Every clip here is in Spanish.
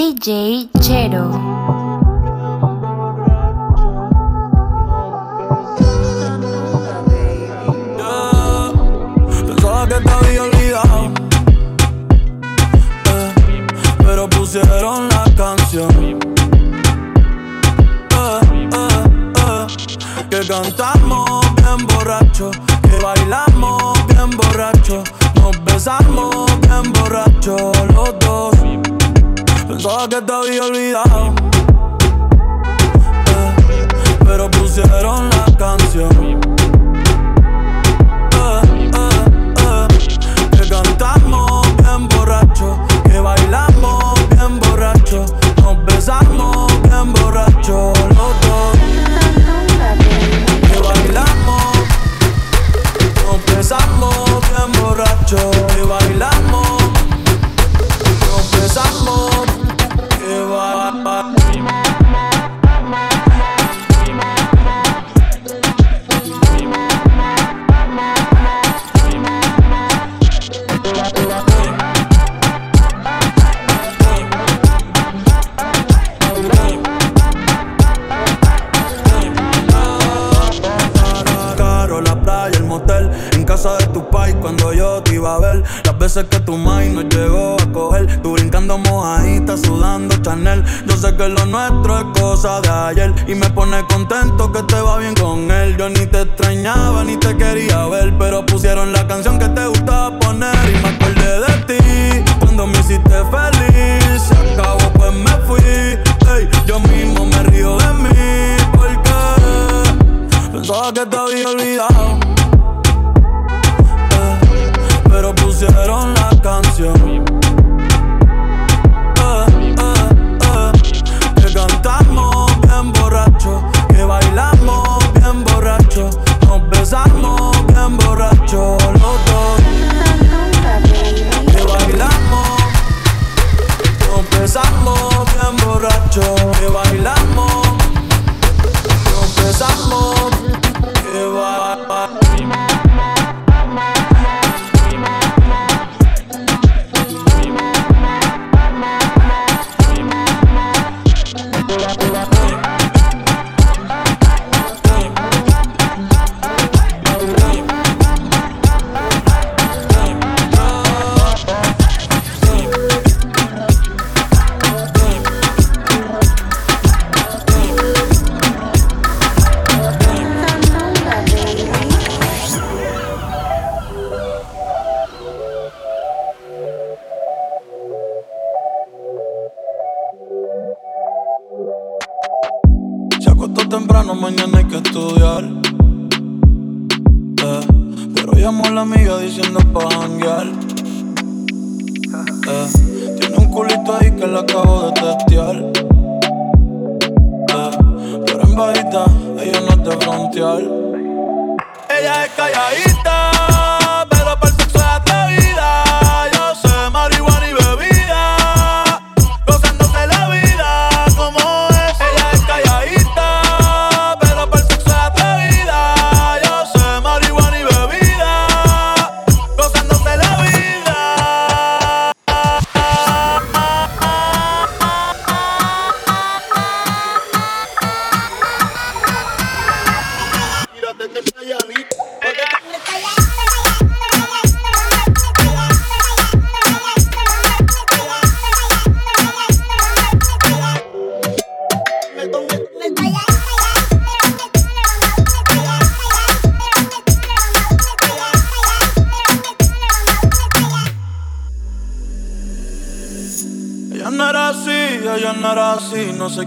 DJ Chero. Pensaba que te había olvidado. eh, pero pusieron la canción. Eh, eh, eh, que cantamos Que te había olvidado. eh, pero pusieron la canción. Veces que tu mind nos llegó a coger, tú brincando mojadita, sudando Chanel. Yo sé que lo nuestro es cosa de ayer y me pone contento que te va bien con él. Yo ni te extrañaba ni te quería ver, pero pusieron la canción que te gustaba poner y me acordé de ti cuando me hiciste feliz. Se acabó, pues me fui. Ey, yo mismo me río de mí porque Pensaba que te había olvidado. Pero pusieron la canción. Eh, eh, eh, que cantamos bien borracho. Que bailamos bien borracho. Nos besamos bien borracho los dos. Que bailamos. Nos besamos bien borracho. Que bailamos. Nos besamos. A la amiga diciendo pa' janguear. Eh, tiene un culito ahí que la acabo de testear. Eh, pero en bajita, ella no es de frontear. Ella es calladita,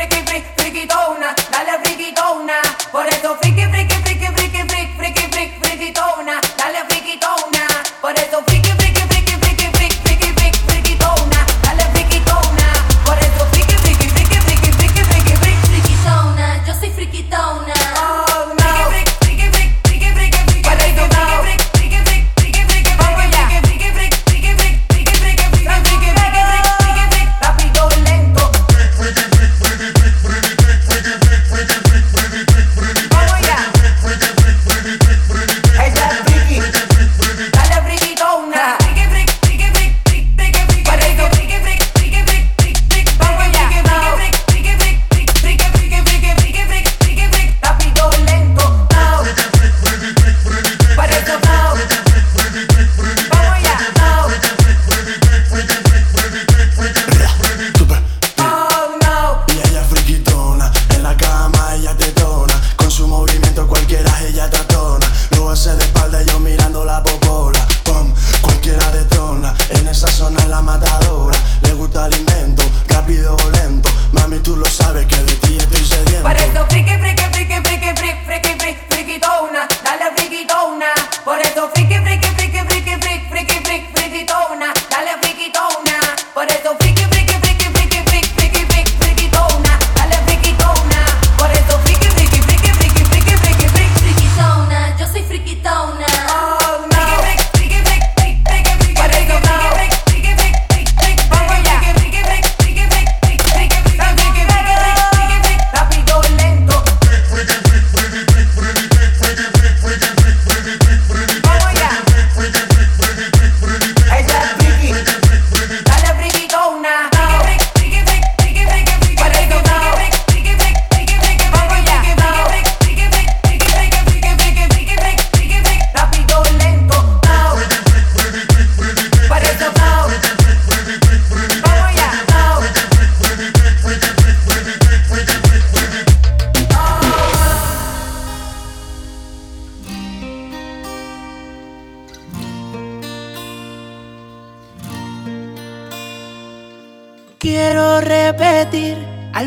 friki, friki, friki, dale friki, tona, por eso friki, friki.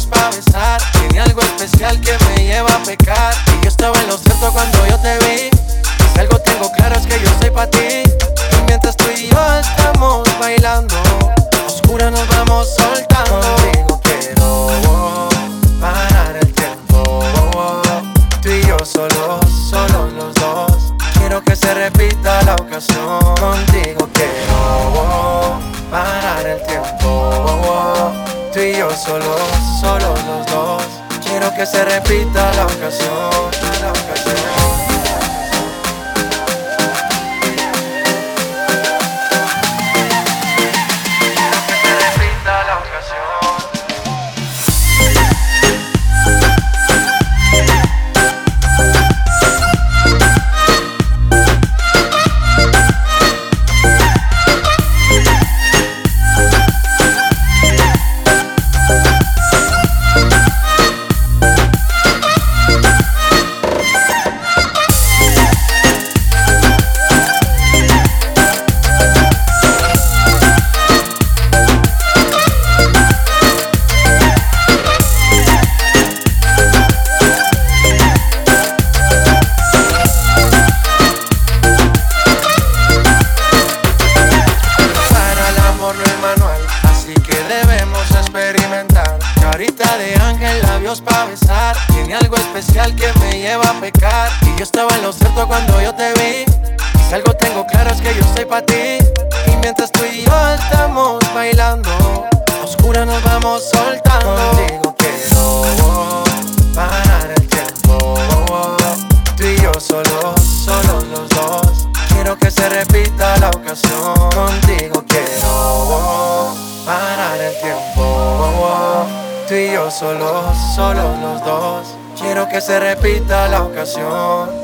labios pa' besar. Tiene algo especial que me lleva a pecar. Y yo estaba en lo cierto cuando yo te vi repita la ocasión. Solos, solo los dos. Quiero que se repita la ocasión.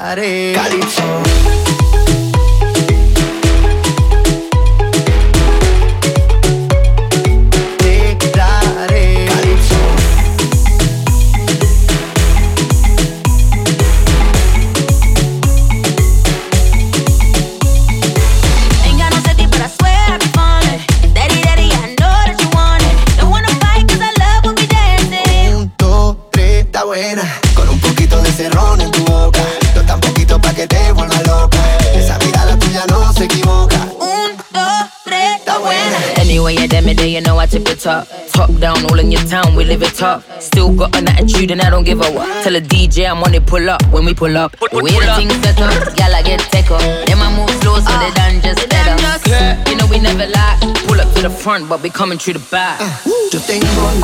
pared. the top. Top down, all in your town, we live it up. Still got an attitude and I don't give a what. Tell the DJ I'm on it, pull up when we pull up. We the things set up, gal I get take up. Then I move slow so they done just better. Yeah. You know we never lie. Pull up to the front, but we coming through the back. Uh. Yo tengo un.